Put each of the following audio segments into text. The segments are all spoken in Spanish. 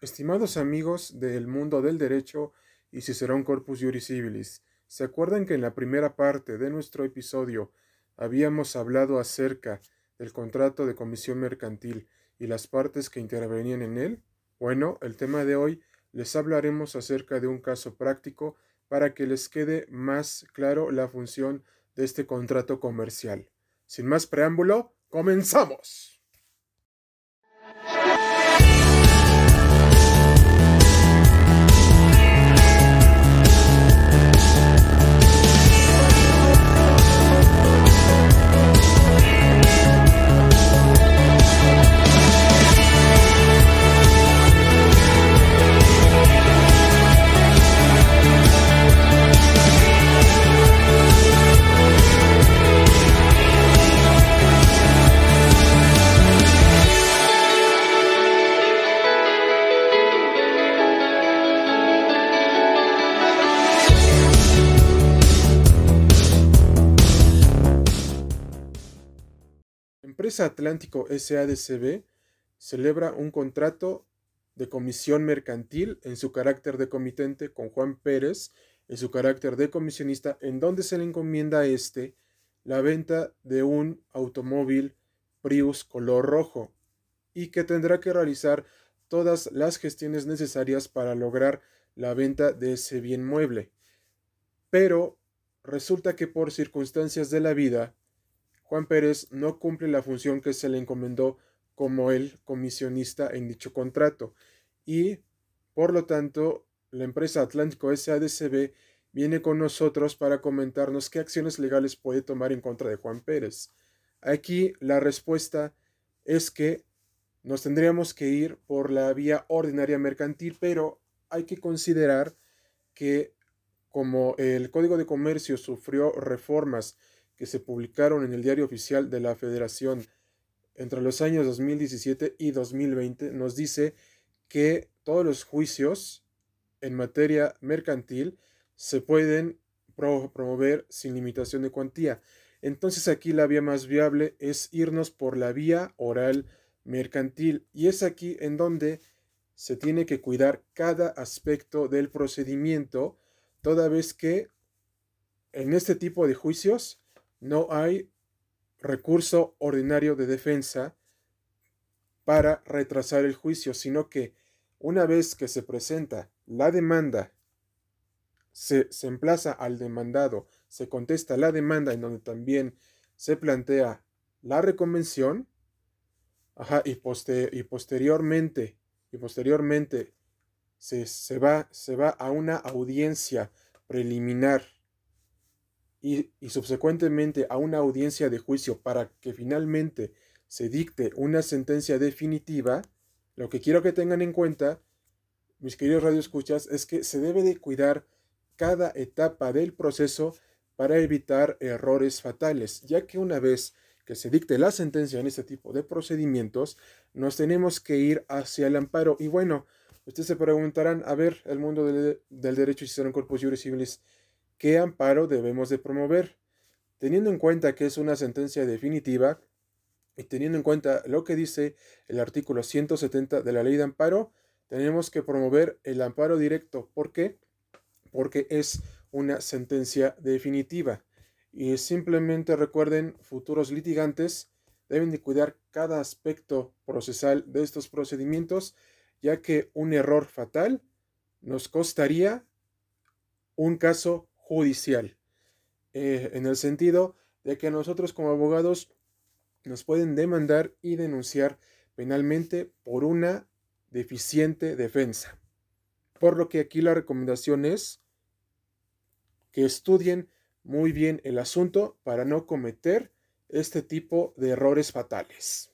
Estimados amigos del mundo del derecho y un Corpus Juris Civilis, ¿se acuerdan que en la primera parte de nuestro episodio habíamos hablado acerca del contrato de comisión mercantil y las partes que intervenían en él? Bueno, el tema de hoy les hablaremos acerca de un caso práctico para que les quede más claro la función de este contrato comercial. Sin más preámbulo, comenzamos. Empresa Atlántico SADCB celebra un contrato de comisión mercantil en su carácter de comitente con Juan Pérez en su carácter de comisionista, en donde se le encomienda a este la venta de un automóvil Prius color rojo y que tendrá que realizar todas las gestiones necesarias para lograr la venta de ese bien mueble. Pero resulta que por circunstancias de la vida, Juan Pérez no cumple la función que se le encomendó como el comisionista en dicho contrato y, por lo tanto, la empresa Atlántico SADCB viene con nosotros para comentarnos qué acciones legales puede tomar en contra de Juan Pérez. Aquí la respuesta es que nos tendríamos que ir por la vía ordinaria mercantil, pero hay que considerar que como el Código de Comercio sufrió reformas que se publicaron en el Diario Oficial de la Federación entre los años 2017 y 2020, nos dice que todos los juicios en materia mercantil se pueden promover sin limitación de cuantía. Entonces aquí la vía más viable es irnos por la vía oral mercantil y es aquí en donde se tiene que cuidar cada aspecto del procedimiento, toda vez que en este tipo de juicios no hay recurso ordinario de defensa para retrasar el juicio, sino que una vez que se presenta la demanda, se, emplaza al demandado, se contesta la demanda en donde también se plantea la reconvención, y, y posteriormente, y posteriormente se, se, va, se va a una audiencia preliminar y, subsecuentemente a una audiencia de juicio para que finalmente se dicte una sentencia definitiva, lo que quiero que tengan en cuenta, mis queridos radioescuchas, es que se debe de cuidar cada etapa del proceso para evitar errores fatales, ya que una vez que se dicte la sentencia en este tipo de procedimientos, nos tenemos que ir hacia el amparo. Y bueno, ustedes se preguntarán, a ver, el mundo del, derecho y en corpus juris civilis, ¿Qué amparo debemos de promover? Teniendo en cuenta que es una sentencia definitiva y teniendo en cuenta lo que dice el artículo 170 de la ley de amparo, tenemos que promover el amparo directo. ¿Por qué? Porque es una sentencia definitiva. Y simplemente recuerden, futuros litigantes deben de cuidar cada aspecto procesal de estos procedimientos, ya que un error fatal nos costaría un caso judicial, eh, en el sentido de que nosotros como abogados nos pueden demandar y denunciar penalmente por una deficiente defensa. Por lo que aquí la recomendación es que estudien muy bien el asunto para no cometer este tipo de errores fatales.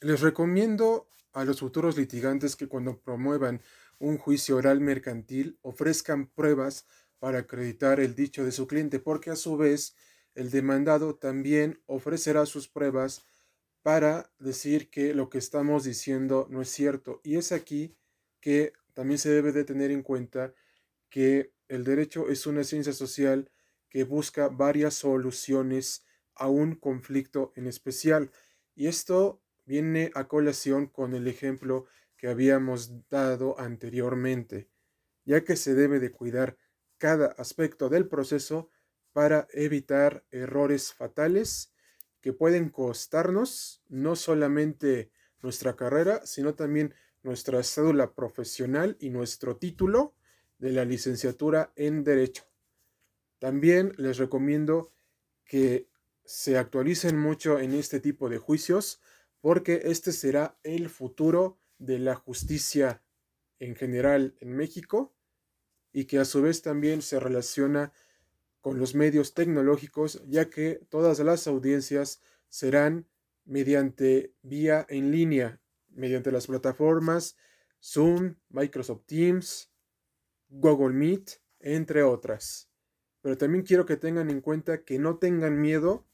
Les recomiendo a los futuros litigantes que cuando promuevan un juicio oral mercantil ofrezcan pruebas para acreditar el dicho de su cliente, porque a su vez el demandado también ofrecerá sus pruebas para decir que lo que estamos diciendo no es cierto. Y es aquí que también se debe de tener en cuenta que el derecho es una ciencia social que busca varias soluciones a un conflicto en especial. Y esto viene a colación con el ejemplo que habíamos dado anteriormente, ya que se debe de cuidar cada aspecto del proceso para evitar errores fatales que pueden costarnos no solamente nuestra carrera, sino también nuestra cédula profesional y nuestro título de la licenciatura en Derecho. También les recomiendo que se actualicen mucho en este tipo de juicios porque este será el futuro de la justicia en general en México y que a su vez también se relaciona con los medios tecnológicos, ya que todas las audiencias serán mediante vía en línea, mediante las plataformas Zoom, Microsoft Teams, Google Meet, entre otras. Pero también quiero que tengan en cuenta que no tengan miedo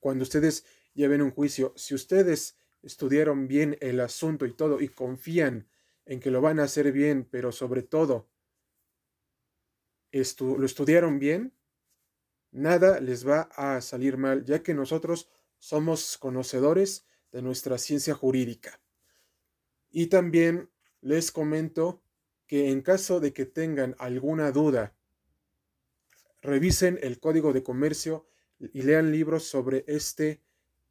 cuando ustedes lleven un juicio. Si ustedes estudiaron bien el asunto y todo y confían en que lo van a hacer bien, pero sobre todo lo estudiaron bien, nada les va a salir mal, ya que nosotros somos conocedores de nuestra ciencia jurídica. Y también les comento que en caso de que tengan alguna duda, revisen el código de comercio y lean libros sobre este,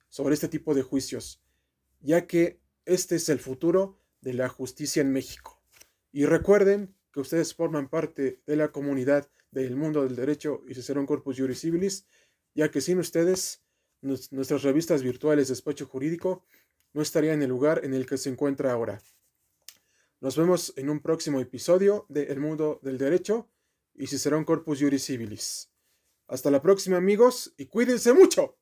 sobre este tipo de juicios, ya que este es el futuro de la justicia en México. Y recuerden que ustedes forman parte de la comunidad del mundo del derecho y un Corpus Juris Civilis, ya que sin ustedes nuestras revistas virtuales de despacho jurídico no estarían en el lugar en el que se encuentra ahora. Nos vemos en un próximo episodio de El Mundo del Derecho y un Corpus Juris Civilis. Hasta la próxima amigos y cuídense mucho.